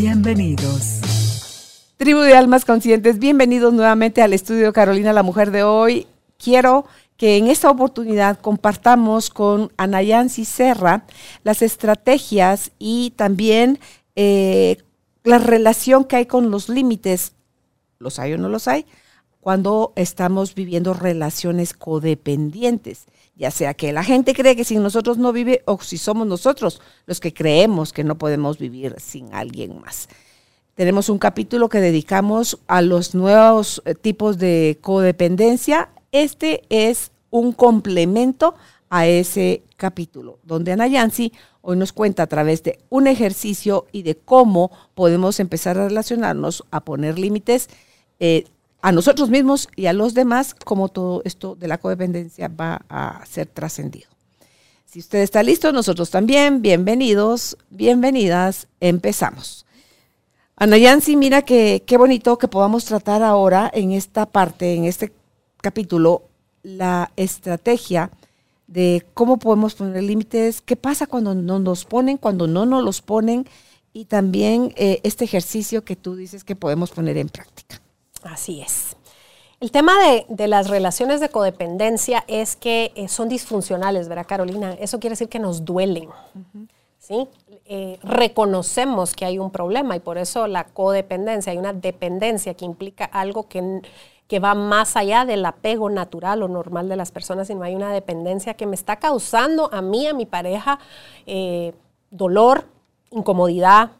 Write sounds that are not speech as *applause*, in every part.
Bienvenidos. Tribu de Almas Conscientes, bienvenidos nuevamente al estudio Carolina, la mujer de hoy. Quiero que en esta oportunidad compartamos con Anayansi Serra las estrategias y también eh, la relación que hay con los límites los hay o no los hay, cuando estamos viviendo relaciones codependientes, ya sea que la gente cree que sin nosotros no vive o si somos nosotros los que creemos que no podemos vivir sin alguien más. Tenemos un capítulo que dedicamos a los nuevos eh, tipos de codependencia. Este es un complemento a ese capítulo, donde Ana Yancy hoy nos cuenta a través de un ejercicio y de cómo podemos empezar a relacionarnos, a poner límites eh, a nosotros mismos y a los demás, como todo esto de la codependencia va a ser trascendido. Si usted está listo, nosotros también. Bienvenidos, bienvenidas. Empezamos. Ana Yancy, mira qué bonito que podamos tratar ahora en esta parte, en este capítulo, la estrategia de cómo podemos poner límites, qué pasa cuando no nos ponen, cuando no nos los ponen, y también eh, este ejercicio que tú dices que podemos poner en práctica. Así es. El tema de, las relaciones de codependencia es que eh, son disfuncionales, ¿verdad, Carolina? Eso quiere decir que nos duelen. ¿sí? Eh, reconocemos que hay un problema y por eso la codependencia, hay una dependencia que implica algo que, que va más allá del apego natural o normal de las personas, sino hay una dependencia que me está causando a mí, a mi pareja, eh, dolor, incomodidad,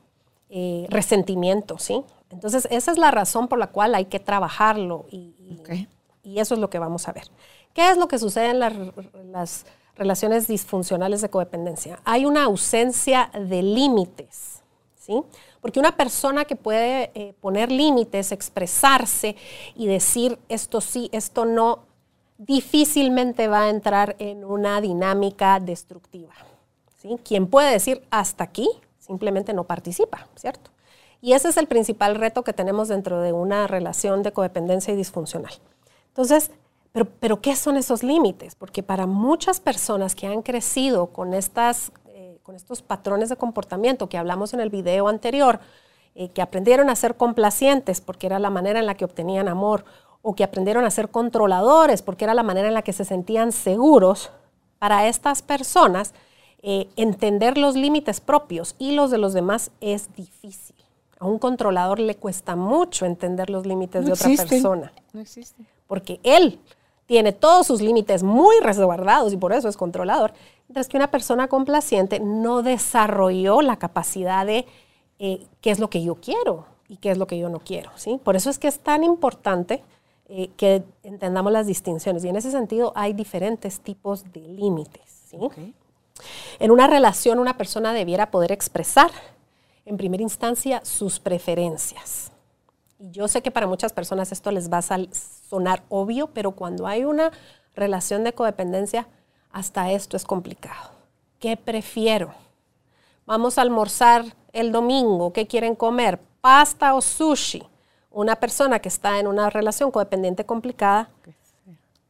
resentimiento, ¿sí? Entonces, esa es la razón por la cual hay que trabajarlo y, eso es lo que vamos a ver. ¿Qué es lo que sucede en las, relaciones disfuncionales de codependencia? Hay una ausencia de límites, ¿sí? Porque una persona que puede eh, poner límites, expresarse y decir esto sí, esto no, difícilmente va a entrar en una dinámica destructiva. ¿sí? Quien puede decir hasta aquí, simplemente no participa, ¿cierto? Y ese es el principal reto que tenemos dentro de una relación de codependencia y disfuncional. Entonces, pero, ¿qué son esos límites? Porque para muchas personas que han crecido con, estas, eh, con estos patrones de comportamiento que hablamos en el video anterior, eh, que aprendieron a ser complacientes porque era la manera en la que obtenían amor, o que aprendieron a ser controladores porque era la manera en la que se sentían seguros, para estas personas eh, entender los límites propios y los de los demás es difícil. A un controlador le cuesta mucho entender los límites de otra persona. No existe. Porque él tiene todos sus límites muy resguardados y por eso es controlador. Mientras que una persona complaciente no desarrolló la capacidad de eh, qué es lo que yo quiero y qué es lo que yo no quiero. ¿sí? Por eso es que es tan importante eh, que entendamos las distinciones. Y en ese sentido hay diferentes tipos de límites. ¿sí? En una relación una persona debiera poder expresar en primera instancia sus preferencias. Y yo sé que para muchas personas esto les va a sonar obvio, pero cuando hay una relación de codependencia, hasta esto es complicado. ¿Qué prefiero? Vamos a almorzar el domingo, ¿qué quieren comer? ¿Pasta o sushi? Una persona que está en una relación codependiente complicada,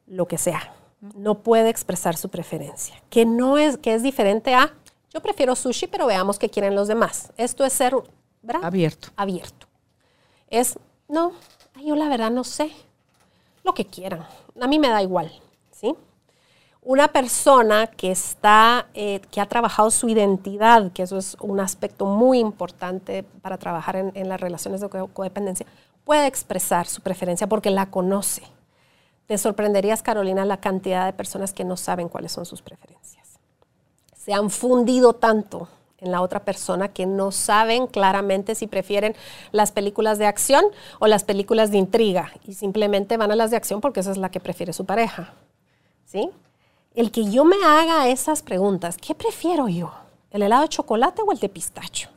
lo que sea, no puede expresar su preferencia, que no es que es diferente a yo prefiero sushi, pero veamos qué quieren los demás. Esto es ser abierto. Abierto. Es, no, yo la verdad no sé. Lo que quieran. A mí me da igual. ¿sí? Una persona que está, eh, que ha trabajado su identidad, que eso es un aspecto muy importante para trabajar en, en las relaciones de codependencia, puede expresar su preferencia porque la conoce. Te sorprenderías, Carolina, la cantidad de personas que no saben cuáles son sus preferencias se han fundido tanto en la otra persona que no saben claramente si prefieren las películas de acción o las películas de intriga y simplemente van a las de acción porque esa es la que prefiere su pareja. ¿Sí? El que yo me haga esas preguntas, ¿qué prefiero yo? ¿El helado de chocolate o el de pistacho?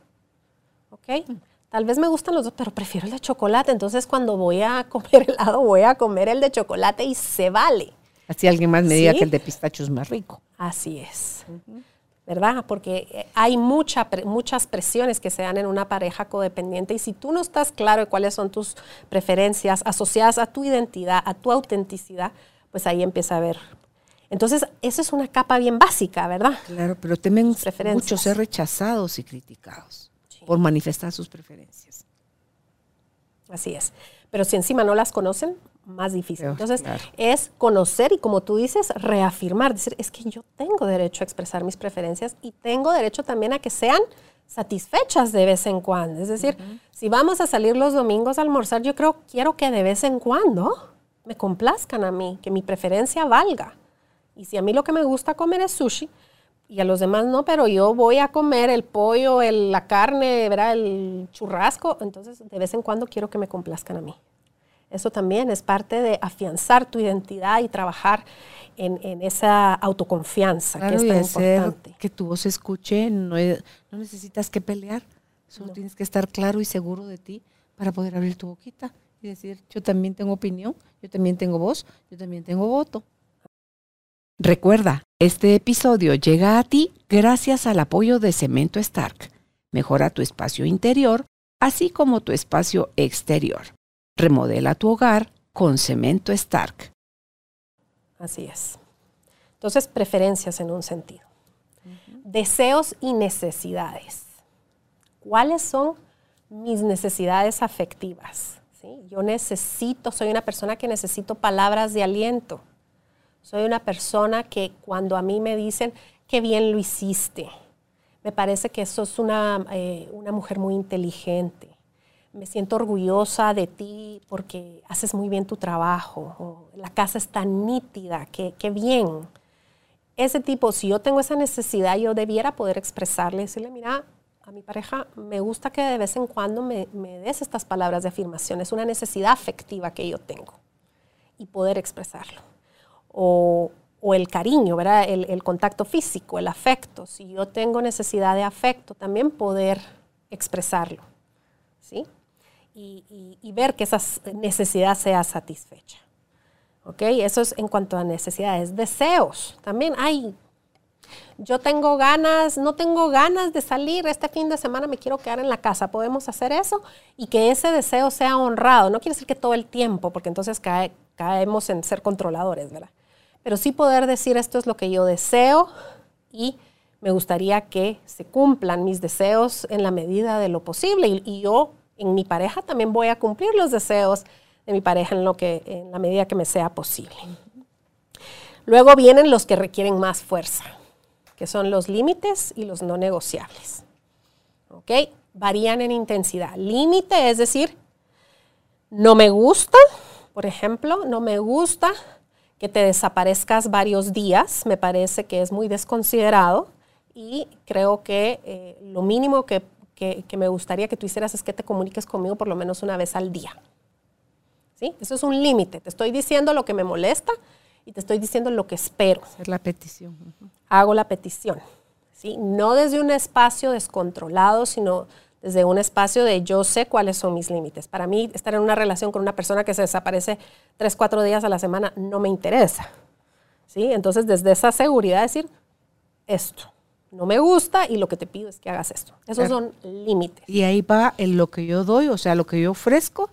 ¿ok? Tal vez me gustan los dos, pero prefiero el de chocolate. Entonces, cuando voy a *laughs* comer helado, voy a comer el de chocolate y se vale. Así alguien más me diga ¿Sí? que el de pistacho es más rico. Así es. ¿Verdad? Porque eh, hay mucha, muchas presiones que se dan en una pareja codependiente y si tú no estás claro de cuáles son tus preferencias asociadas a tu identidad, a tu autenticidad, pues ahí empieza a haber. Entonces, esa es una capa bien básica, ¿verdad? Claro, pero temen mucho ser rechazados y criticados por manifestar sus preferencias. Así es. Pero si encima no las conocen, más difícil. Entonces, claro. es conocer y como tú dices, reafirmar, decir, es que yo tengo derecho a expresar mis preferencias y tengo derecho también a que sean satisfechas de vez en cuando. Es decir, si vamos a salir los domingos a almorzar, yo creo, quiero que de vez en cuando me complazcan a mí, que mi preferencia valga. Y si a mí lo que me gusta comer es sushi, y a los demás no, pero yo voy a comer el pollo, el- la carne, ¿verdad? el churrasco, entonces de vez en cuando quiero que me complazcan a mí. Eso también es parte de afianzar tu identidad y trabajar en, en esa autoconfianza que es tan importante. que tu voz se escuche, no, es- no necesitas que pelear, solo tienes que estar claro y seguro de ti para poder abrir tu boquita y decir, yo también tengo opinión, yo también tengo voz, yo también tengo voto. Recuerda, este episodio llega a ti gracias al apoyo de Cemento Stark. Mejora tu espacio interior, así como tu espacio exterior. Remodela tu hogar con Cemento Stark. Así es. Entonces, preferencias en un sentido. Deseos y necesidades. ¿Cuáles son mis necesidades afectivas? ¿Sí? Yo necesito, soy una persona que necesito palabras de aliento. Soy una persona que cuando a mí me dicen, qué bien lo hiciste, me parece que sos una, eh, una mujer muy inteligente. Me siento orgullosa de ti porque haces muy bien tu trabajo. o la casa está nítida, qué, qué bien. Ese tipo, si yo tengo esa necesidad, yo debiera poder expresarle, decirle, mira, a mi pareja me gusta que de vez en cuando me, me des estas palabras de afirmación. Es una necesidad afectiva que yo tengo y poder expresarlo o, o el cariño, ¿verdad? El, el contacto físico, el afecto. Si yo tengo necesidad de afecto, también poder expresarlo, ¿sí? Y, ver que esa necesidad sea satisfecha. ¿Ok? Eso es en cuanto a necesidades. Deseos, también hay. Yo tengo ganas, no tengo ganas de salir este fin de semana, me quiero quedar en la casa. Podemos hacer eso y que ese deseo sea honrado. No quiere decir que todo el tiempo, porque entonces cae- caemos en ser controladores, ¿verdad? Pero sí poder decir esto es lo que yo deseo y me gustaría que se cumplan mis deseos en la medida de lo posible. Y yo en mi pareja también voy a cumplir los deseos de mi pareja en, lo que, en la medida que me sea posible. Luego vienen los que requieren más fuerza, que son los límites y los no negociables. ¿Ok? Varían en intensidad. Límite es decir, no me gusta, por ejemplo, no me gusta que te desaparezcas varios días, me parece que es muy desconsiderado y creo que eh, lo mínimo que, que- que me gustaría que tú hicieras es que te comuniques conmigo por lo menos una vez al día. ¿Sí? Eso es un límite. Te estoy diciendo lo que me molesta y te estoy diciendo lo que espero Hacer la petición. hago la petición. ¿sí? No desde un espacio descontrolado, sino desde un espacio de yo sé cuáles son mis límites. Para mí, estar en una relación con una persona que se desaparece tres, cuatro días a la semana no me interesa. ¿sí? Entonces, desde esa seguridad, decir esto no me gusta y lo que te pido es que hagas esto. Esos Claro. son límites. Y ahí va en lo que yo doy, o sea, lo que yo ofrezco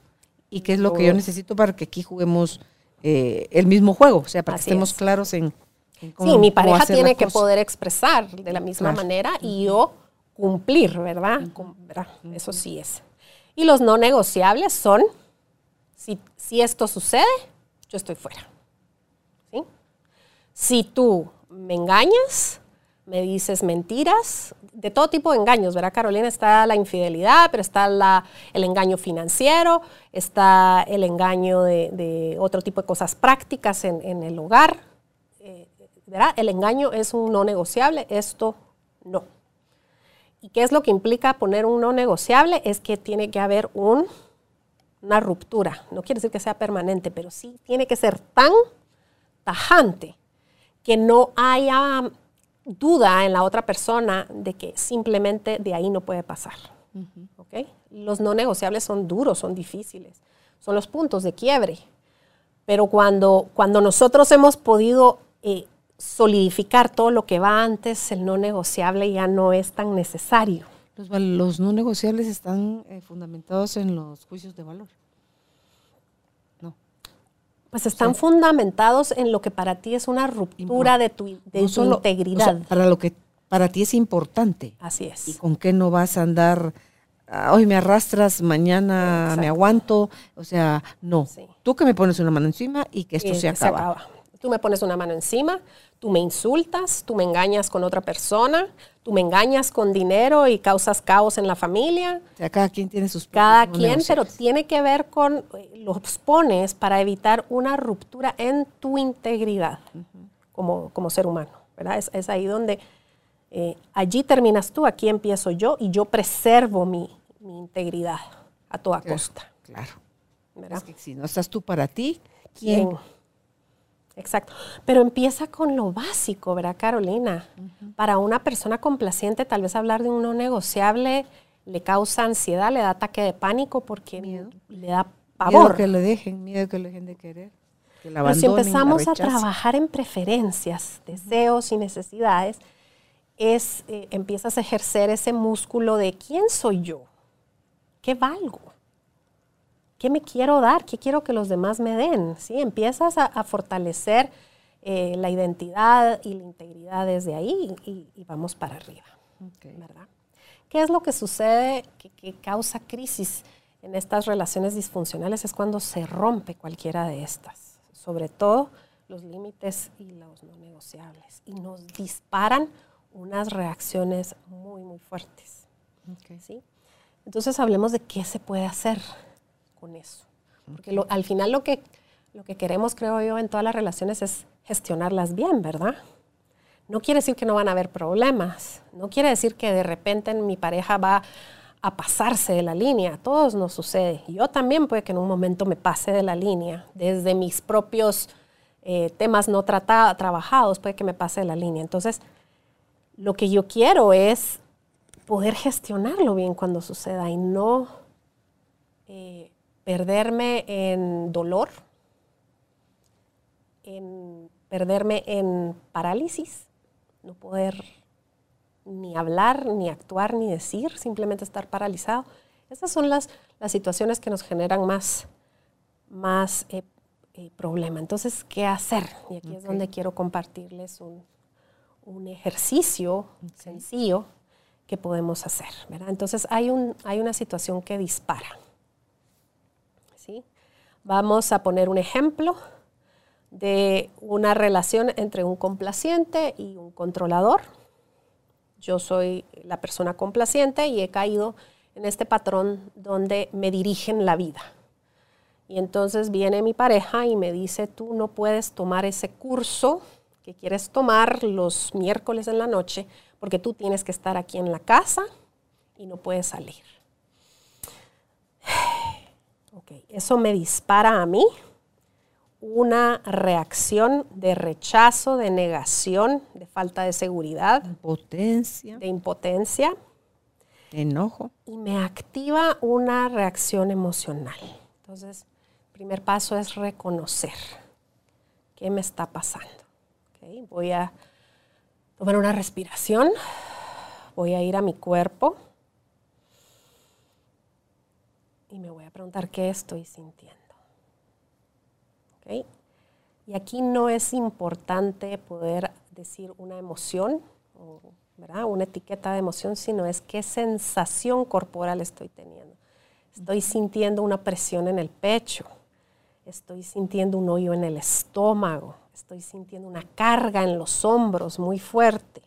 y qué es lo que yo necesito para que aquí juguemos eh, el mismo juego, o sea, para Así que estemos es. claros en, en cómo- Sí, mi pareja tiene que cosa. poder expresar de la misma Claro. manera y yo cumplir, ¿verdad? Cum- ¿verdad? Eso sí es. Y los no negociables son, si, si esto sucede, yo estoy fuera. ¿Sí? Si tú me engañas, me dices mentiras, de todo tipo de engaños, ¿verdad, Carolina? Está la infidelidad, pero está el engaño financiero, está el engaño de, otro tipo de cosas prácticas en, el hogar. Eh, ¿verdad? El engaño es un no negociable, esto no. ¿Y qué es lo que implica poner un no negociable? Es que tiene que haber un, una ruptura. No quiere decir que sea permanente, pero sí tiene que ser tan tajante que no haya duda en la otra persona de que simplemente de ahí no puede pasar. ¿ok? Los no negociables son duros, son difíciles, son los puntos de quiebre. Pero cuando, cuando nosotros hemos podido eh, solidificar todo lo que va antes, el no negociable ya no es tan necesario. Los no negociables están eh, fundamentados en los juicios de valor. Pues están fundamentados en lo que para ti es una ruptura de tu, de No tu solo- integridad. o sea, para lo que para ti es importante. Así ¿Y es. con qué no vas a andar? ah, Hoy me arrastras, mañana me aguanto. O sea, no. Sí. Tú que me pones una mano encima y que esto Y se que acaba. Tú me pones una mano encima, tú me insultas, tú me engañas con otra persona, tú me engañas con dinero y causas caos en la familia. O sea, cada quien tiene sus Cada quien, pero tiene que ver con, eh, los pones para evitar una ruptura en tu integridad como, como ser humano, ¿verdad? Es, es ahí donde, eh, allí terminas tú, aquí empiezo yo y yo preservo mi, mi integridad a toda Claro, costa, Claro. ¿verdad? Es que si no estás tú para ti, ¿quién? Exacto. Pero empieza con lo básico, ¿verdad, Carolina? Para una persona complaciente, tal vez hablar de un no negociable le causa ansiedad, le da ataque de pánico porque le da Miedo pavor. que le dejen, miedo que le dejen de querer. Que la Pero si la empezamos a trabajar en preferencias, deseos y necesidades, es, eh, empiezas a ejercer ese músculo de quién soy yo, qué valgo, qué me quiero dar, qué quiero que los demás me den. ¿sí? Empiezas a, a fortalecer eh, la identidad y la integridad desde ahí y, y vamos para arriba. Ok. ¿verdad? ¿Qué es lo que sucede que, que causa crisis en estas relaciones disfuncionales? Es cuando se rompe cualquiera de estas, sobre todo los límites y los no negociables, y nos disparan unas reacciones muy, muy fuertes. Ok. ¿sí? Entonces hablemos de qué se puede hacer con eso. Porque lo- al final lo que, lo que queremos, creo yo, en todas las relaciones es gestionarlas bien, ¿verdad? No quiere decir que no van a haber problemas. No quiere decir que de repente mi pareja va a pasarse de la línea. A todos nos sucede. Yo también puede que en un momento me pase de la línea. Desde mis propios eh, temas no trata- trabajados puede que me pase de la línea. Entonces, lo que yo quiero es poder gestionarlo bien cuando suceda y no eh, perderme en dolor, en perderme en parálisis, no poder ni hablar, ni actuar, ni decir, simplemente estar paralizado. Esas son las, las situaciones que nos generan más, más eh, eh, problema. Entonces, ¿qué hacer? Y aquí es donde quiero compartirles un, un ejercicio sencillo que podemos hacer. ¿verdad? Entonces, hay, un, hay una situación que dispara. Vamos a poner un ejemplo de una relación entre un complaciente y un controlador. Yo soy la persona complaciente y he caído en este patrón donde me dirigen la vida. Y entonces viene mi pareja y me dice, tú no puedes tomar ese curso que quieres tomar los miércoles en la noche porque tú tienes que estar aquí en la casa y no puedes salir. Ok, eso me dispara a mí una reacción de rechazo, de negación, de falta de seguridad, Potencia, de impotencia enojo. y me activa una reacción emocional. Entonces, el primer paso es reconocer qué me está pasando. Ok, Voy a tomar una respiración, voy a ir a mi cuerpo y me voy a preguntar qué estoy sintiendo. Y aquí no es importante poder decir una emoción, o, ¿verdad? una etiqueta de emoción, sino es qué sensación corporal estoy teniendo. Estoy sintiendo una presión en el pecho, estoy sintiendo un hoyo en el estómago, estoy sintiendo una carga en los hombros muy fuerte,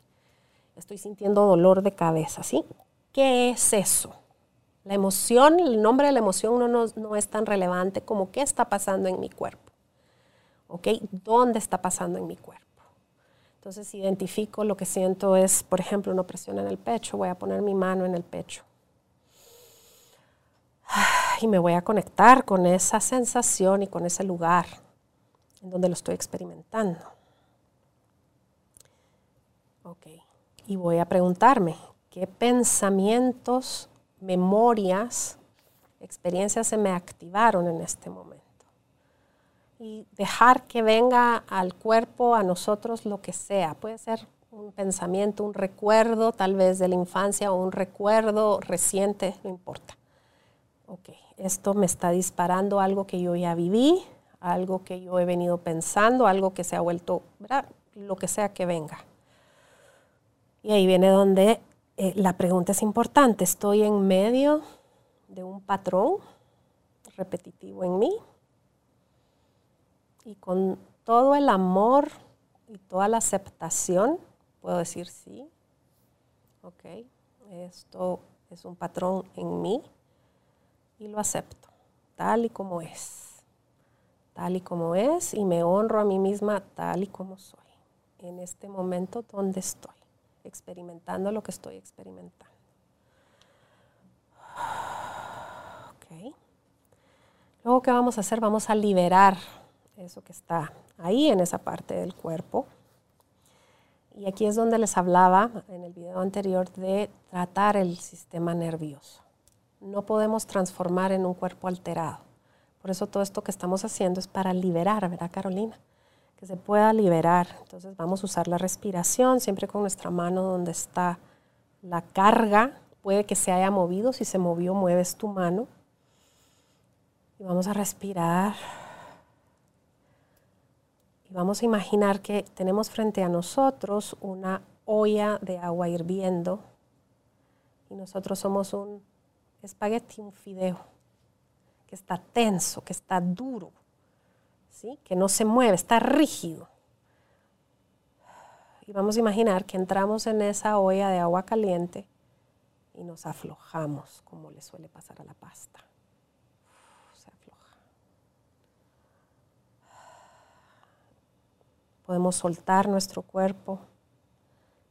estoy sintiendo dolor de cabeza, ¿sí? ¿Qué es eso? La emoción, el nombre de la emoción no, no, no es tan relevante como qué está pasando en mi cuerpo. ¿Ok? ¿Dónde está pasando en mi cuerpo? Entonces, identifico lo que siento es, por ejemplo, una presión en el pecho, voy a poner mi mano en el pecho. *sighs* Y me voy a conectar con esa sensación y con ese lugar en donde lo estoy experimentando. Ok. Y voy a preguntarme, ¿qué pensamientos memorias, experiencias se me activaron en este momento. Y dejar que venga al cuerpo, a nosotros, lo que sea. Puede ser un pensamiento, un recuerdo tal vez de la infancia o un recuerdo reciente, no importa. Ok, esto me está disparando algo que yo ya viví, algo que yo he venido pensando, algo que se ha vuelto, lo que sea que venga. Y ahí viene donde eh, la pregunta es importante. Estoy en medio de un patrón repetitivo en mí y con todo el amor y toda la aceptación puedo decir sí, ok, esto es un patrón en mí y lo acepto tal y como es, tal y como es y me honro a mí misma tal y como soy en este momento donde estoy experimentando lo que estoy experimentando. *sighs* Luego, ¿qué vamos a hacer? Vamos a liberar eso que está ahí en esa parte del cuerpo. Y aquí es donde les hablaba en el video anterior de tratar el sistema nervioso. No podemos transformar en un cuerpo alterado. Por eso todo esto que estamos haciendo es para liberar, ¿verdad, Carolina? Que se pueda liberar. Entonces vamos a usar la respiración siempre con nuestra mano donde está la carga. Puede que se haya movido, si se movió mueves tu mano. Y vamos a respirar. Y vamos a imaginar que tenemos frente a nosotros una olla de agua hirviendo. Y nosotros somos un espagueti, un fideo, que está tenso, que está duro que no se mueve, está rígido. Y vamos a imaginar que entramos en esa olla de agua caliente y nos aflojamos, como le suele pasar a la pasta. Se afloja. Podemos soltar nuestro cuerpo,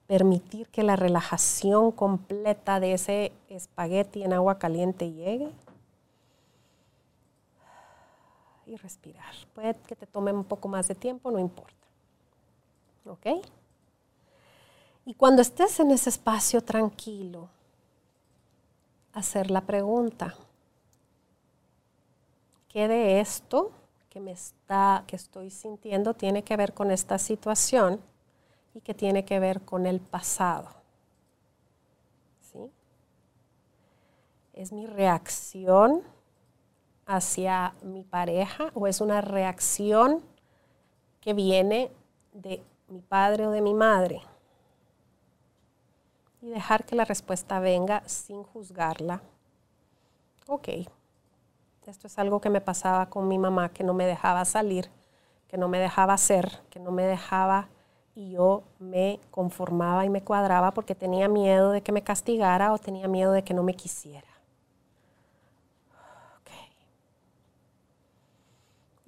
permitir que la relajación completa de ese espagueti en agua caliente llegue y respirar. Puede que te tome un poco más de tiempo, no importa. ¿Ok? Y cuando estés en ese espacio tranquilo, hacer la pregunta, ¿qué de esto que me está que estoy sintiendo tiene que ver con esta situación y que tiene que ver con el pasado? ¿Sí? Es mi reacción hacia mi pareja o es una reacción que viene de mi padre o de mi madre. Y dejar que la respuesta venga sin juzgarla. Ok, esto es algo que me pasaba con mi mamá, que no me dejaba salir, que no me dejaba hacer, que no me dejaba y yo me conformaba y me cuadraba porque tenía miedo de que me castigara o tenía miedo de que no me quisiera.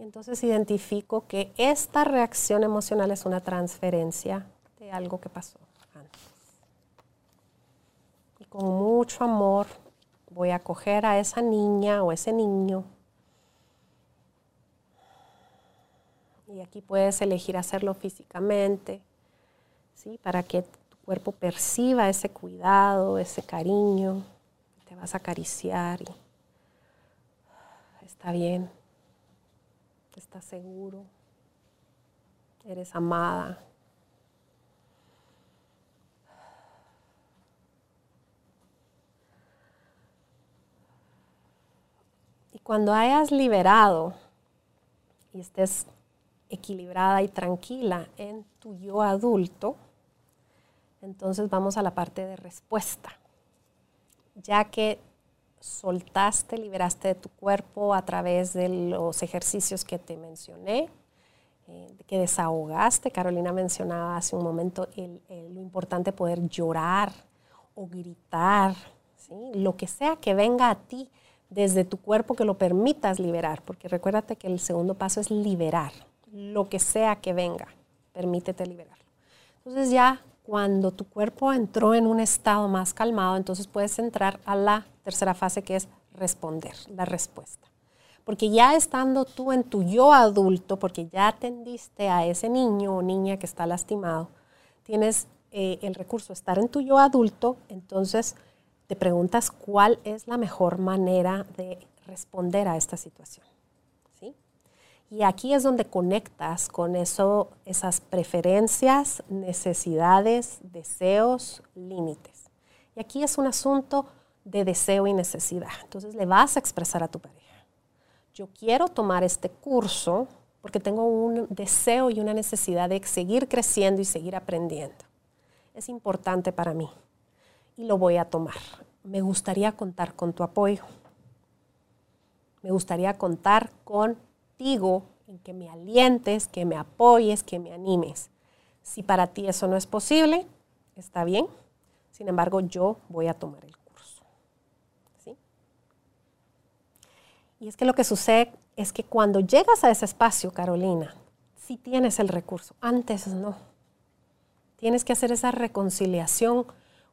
Entonces identifico que esta reacción emocional es una transferencia de algo que pasó antes. Y con mucho amor voy a coger a esa niña o ese niño. Y aquí puedes elegir hacerlo físicamente, ¿sí? para que tu cuerpo perciba ese cuidado, ese cariño. Te vas a acariciar y está bien estás seguro, eres amada. Y cuando hayas liberado y estés equilibrada y tranquila en tu yo adulto, entonces vamos a la parte de respuesta. Ya que soltaste, liberaste de tu cuerpo a través de los ejercicios que te mencioné, eh, que desahogaste. Carolina mencionaba hace un momento lo importante poder llorar o gritar, lo que sea que venga a ti desde tu cuerpo que lo permitas liberar, porque recuérdate que el segundo paso es liberar, lo que sea que venga, permítete liberarlo. Entonces ya cuando tu cuerpo entró en un estado más calmado, entonces puedes entrar a la tercera fase que es responder, la respuesta. Porque ya estando tú en tu yo adulto, porque ya atendiste a ese niño o niña que está lastimado, tienes eh, el recurso de estar en tu yo adulto, entonces te preguntas cuál es la mejor manera de responder a esta situación. ¿sí? Y aquí es donde conectas con eso, esas preferencias, necesidades, deseos, límites. Y aquí es un asunto de deseo y necesidad. Entonces le vas a expresar a tu pareja, yo quiero tomar este curso porque tengo un deseo y una necesidad de seguir creciendo y seguir aprendiendo. Es importante para mí y lo voy a tomar. Me gustaría contar con tu apoyo. Me gustaría contar contigo en que me alientes, que me apoyes, que me animes. Si para ti eso no es posible, está bien. Sin embargo, yo voy a tomar el curso. ¿Sí? Y es que lo que sucede es que cuando llegas a ese espacio, Carolina, si tienes el recurso, antes no. Tienes que hacer esa reconciliación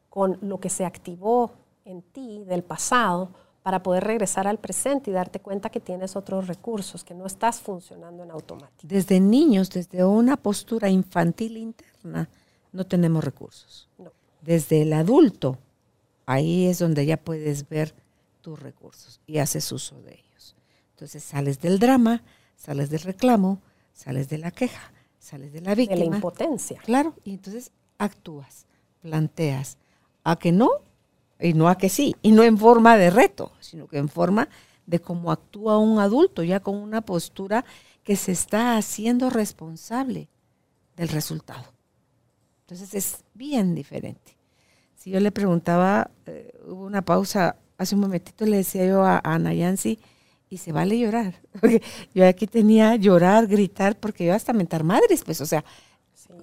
con lo que se activó en ti del pasado para poder regresar al presente y darte cuenta que tienes otros recursos, que no estás funcionando en automático. Desde niños, desde una postura infantil interna, no tenemos recursos. Desde el adulto, ahí es donde ya puedes ver tus recursos y haces uso de ellos. Entonces sales del drama, sales del reclamo, sales de la queja, sales de la víctima. De la impotencia. Claro, y entonces actúas, planteas, a que no y no a que sí, y no en forma de reto, sino que en forma de cómo actúa un adulto, ya con una postura que se está haciendo responsable del resultado. Entonces es bien diferente. Si yo le preguntaba, eh, hubo una pausa hace un momentito, le decía yo a, Ana Yancy, y se vale llorar. *laughs* Porque yo aquí tenía llorar, gritar, porque yo hasta mentar madres, pues, o sea,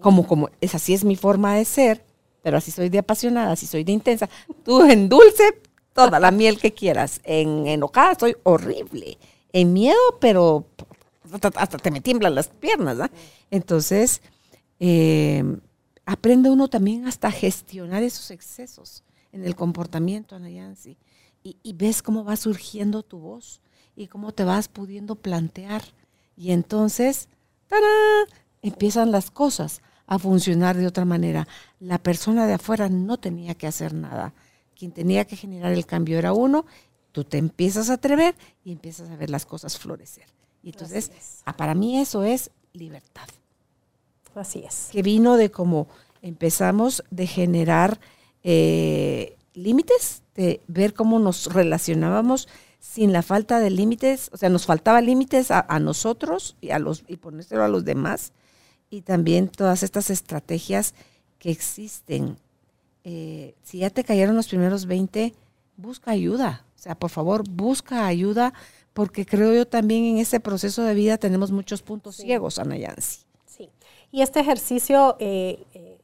como, como, es así es mi forma de ser, pero así soy de apasionada, así soy de intensa. Tú en dulce, toda la miel que quieras. En enojada soy horrible. En miedo, pero hasta, te me tiemblan las piernas. Entonces, eh, aprende uno también hasta gestionar esos excesos en el comportamiento, Ana Yancy. Y, y ves cómo va surgiendo tu voz y cómo te vas pudiendo plantear. Y entonces, ¡tarán! empiezan las cosas a funcionar de otra manera. La persona de afuera no tenía que hacer nada. Quien tenía que generar el cambio era uno. Tú te empiezas a atrever y empiezas a ver las cosas florecer. Y entonces, ah, para mí eso es libertad. Así es. Que vino de cómo empezamos de generar eh, límites, de ver cómo nos relacionábamos sin la falta de límites, o sea, nos faltaba límites a, a, nosotros y a los y ponérselo a los demás y también todas estas estrategias que existen. Eh, si ya te cayeron los primeros 20, busca ayuda. O sea, por favor, busca ayuda, porque creo yo también en ese proceso de vida tenemos muchos puntos ciegos, Ana Yancy. Sí. Y este ejercicio, eh, eh,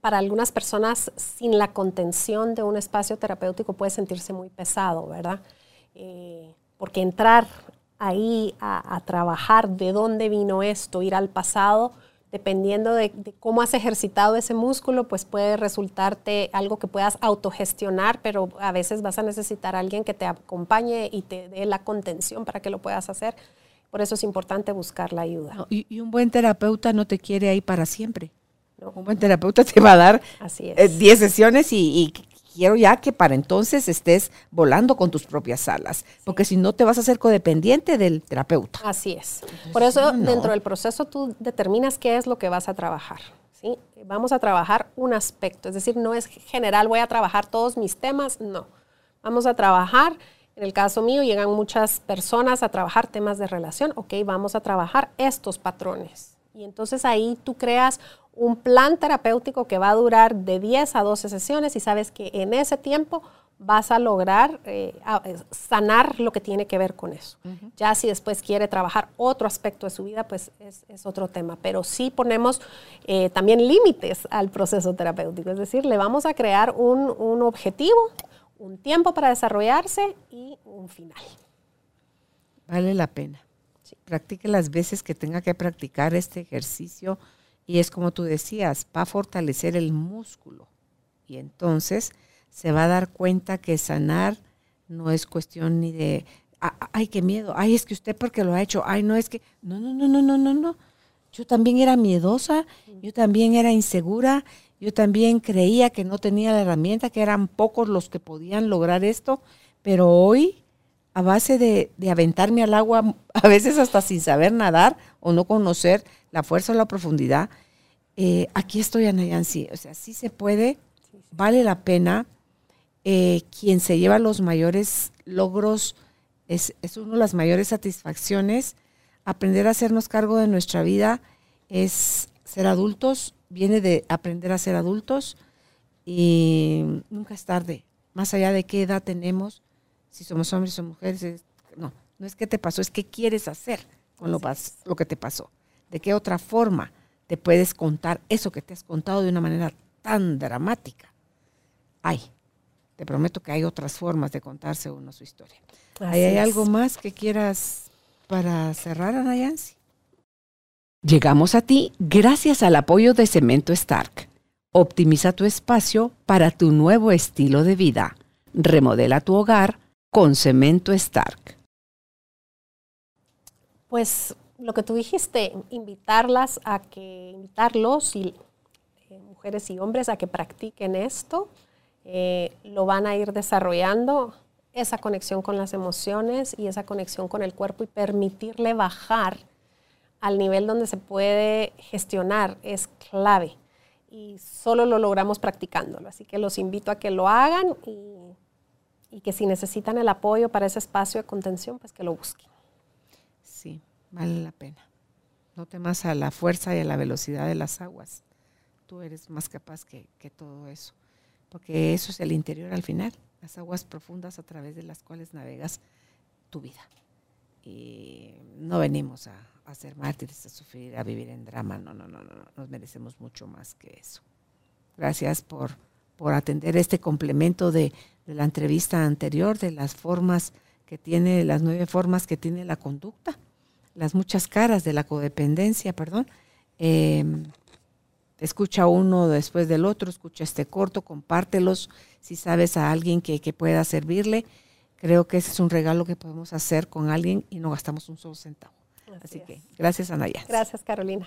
para algunas personas, sin la contención de un espacio terapéutico puede sentirse muy pesado, ¿verdad? Porque entrar ahí a, trabajar de dónde vino esto, ir al pasado, dependiendo de, cómo has ejercitado ese músculo, pues puede resultarte algo que puedas autogestionar, pero a veces vas a necesitar a alguien que te acompañe y te dé la contención para que lo puedas hacer. Por eso es importante buscar la ayuda. y, un buen terapeuta no te quiere ahí para siempre. Un buen terapeuta te va a dar 10 eh, sesiones y, quiero ya que para entonces estés volando con tus propias alas, porque si no te vas a hacer codependiente del terapeuta. Así es. Por eso dentro del proceso tú determinas qué es lo que vas a trabajar. ¿sí? Vamos a trabajar un aspecto, es decir, no es general, voy a trabajar todos mis temas, no. Vamos a trabajar, en el caso mío llegan muchas personas a trabajar temas de relación, ok, vamos a trabajar estos patrones. Y entonces ahí tú creas un plan terapéutico que va a durar de 10 a 12 sesiones y sabes que en ese tiempo vas a lograr eh, eh, sanar lo que tiene que ver con eso. Ya si después quiere trabajar otro aspecto de su vida, pues es, otro tema. Pero sí ponemos eh, también límites al proceso terapéutico, es decir, le vamos a crear un, objetivo, un tiempo para desarrollarse y un final. Vale la pena. Practique las veces que tenga que practicar este ejercicio y es como tú decías, va a fortalecer el músculo. Y entonces se va a dar cuenta que sanar no es cuestión ni de, ay, qué miedo, ay, es que usted porque lo ha hecho, ay, no, es que, no, no, no, no, no, no, no. Yo también era miedosa, yo también era insegura, Yo también creía que no tenía la herramienta, que eran pocos los que podían lograr esto, pero hoy, a base de, aventarme al agua, *laughs* a veces hasta sin saber nadar o no conocer la fuerza o la profundidad, eh, aquí estoy, Anayansi. O sea, sí se puede, vale la pena. Eh, quien se lleva los mayores logros es, es una de las mayores satisfacciones. Aprender a hacernos cargo de nuestra vida es ser adultos, viene de aprender a ser adultos y nunca es tarde. Más allá de qué edad tenemos, si somos hombres o mujeres, no, no es qué te pasó, es qué quieres hacer con lo, lo que te pasó. De qué otra forma te puedes contar eso que te has contado de una manera tan dramática. Ay, te prometo que hay otras formas de contarse uno su historia. ¿Hay, algo más que quieras para cerrar, Ana Yancy? Llegamos a ti gracias al apoyo de Cemento Stark. Optimiza tu espacio para tu nuevo estilo de vida. Remodela tu hogar con Cemento Stark. Pues lo que tú dijiste, invitarlas a que, invitarlos, y, eh, mujeres y hombres, a que practiquen esto, eh, lo van a ir desarrollando, esa conexión con las emociones y esa conexión con el cuerpo y permitirle bajar al nivel donde se puede gestionar es clave y solo lo logramos practicándolo. Así que los invito a que lo hagan y, que si necesitan el apoyo para ese espacio de contención, pues que lo busquen. Sí, vale la pena. No temas a la fuerza y a la velocidad de las aguas. Tú eres más capaz que, que todo eso, porque eso es el interior al final, las aguas profundas a través de las cuales navegas tu vida. Y no venimos a, a ser mártires, a sufrir, a vivir en drama. No, no, no, no, nos merecemos mucho más que eso. Gracias por, por atender este complemento de, la entrevista anterior, de las formas que tiene, las nueve formas que tiene la conducta, las muchas caras de la codependencia, perdón. Em, escucha uno después del otro, escucha este corto, compártelos si sabes a alguien que, que pueda servirle. Creo que ese es un regalo que podemos hacer con alguien y no gastamos un solo centavo. Así, que gracias, Anaya. Gracias, Carolina.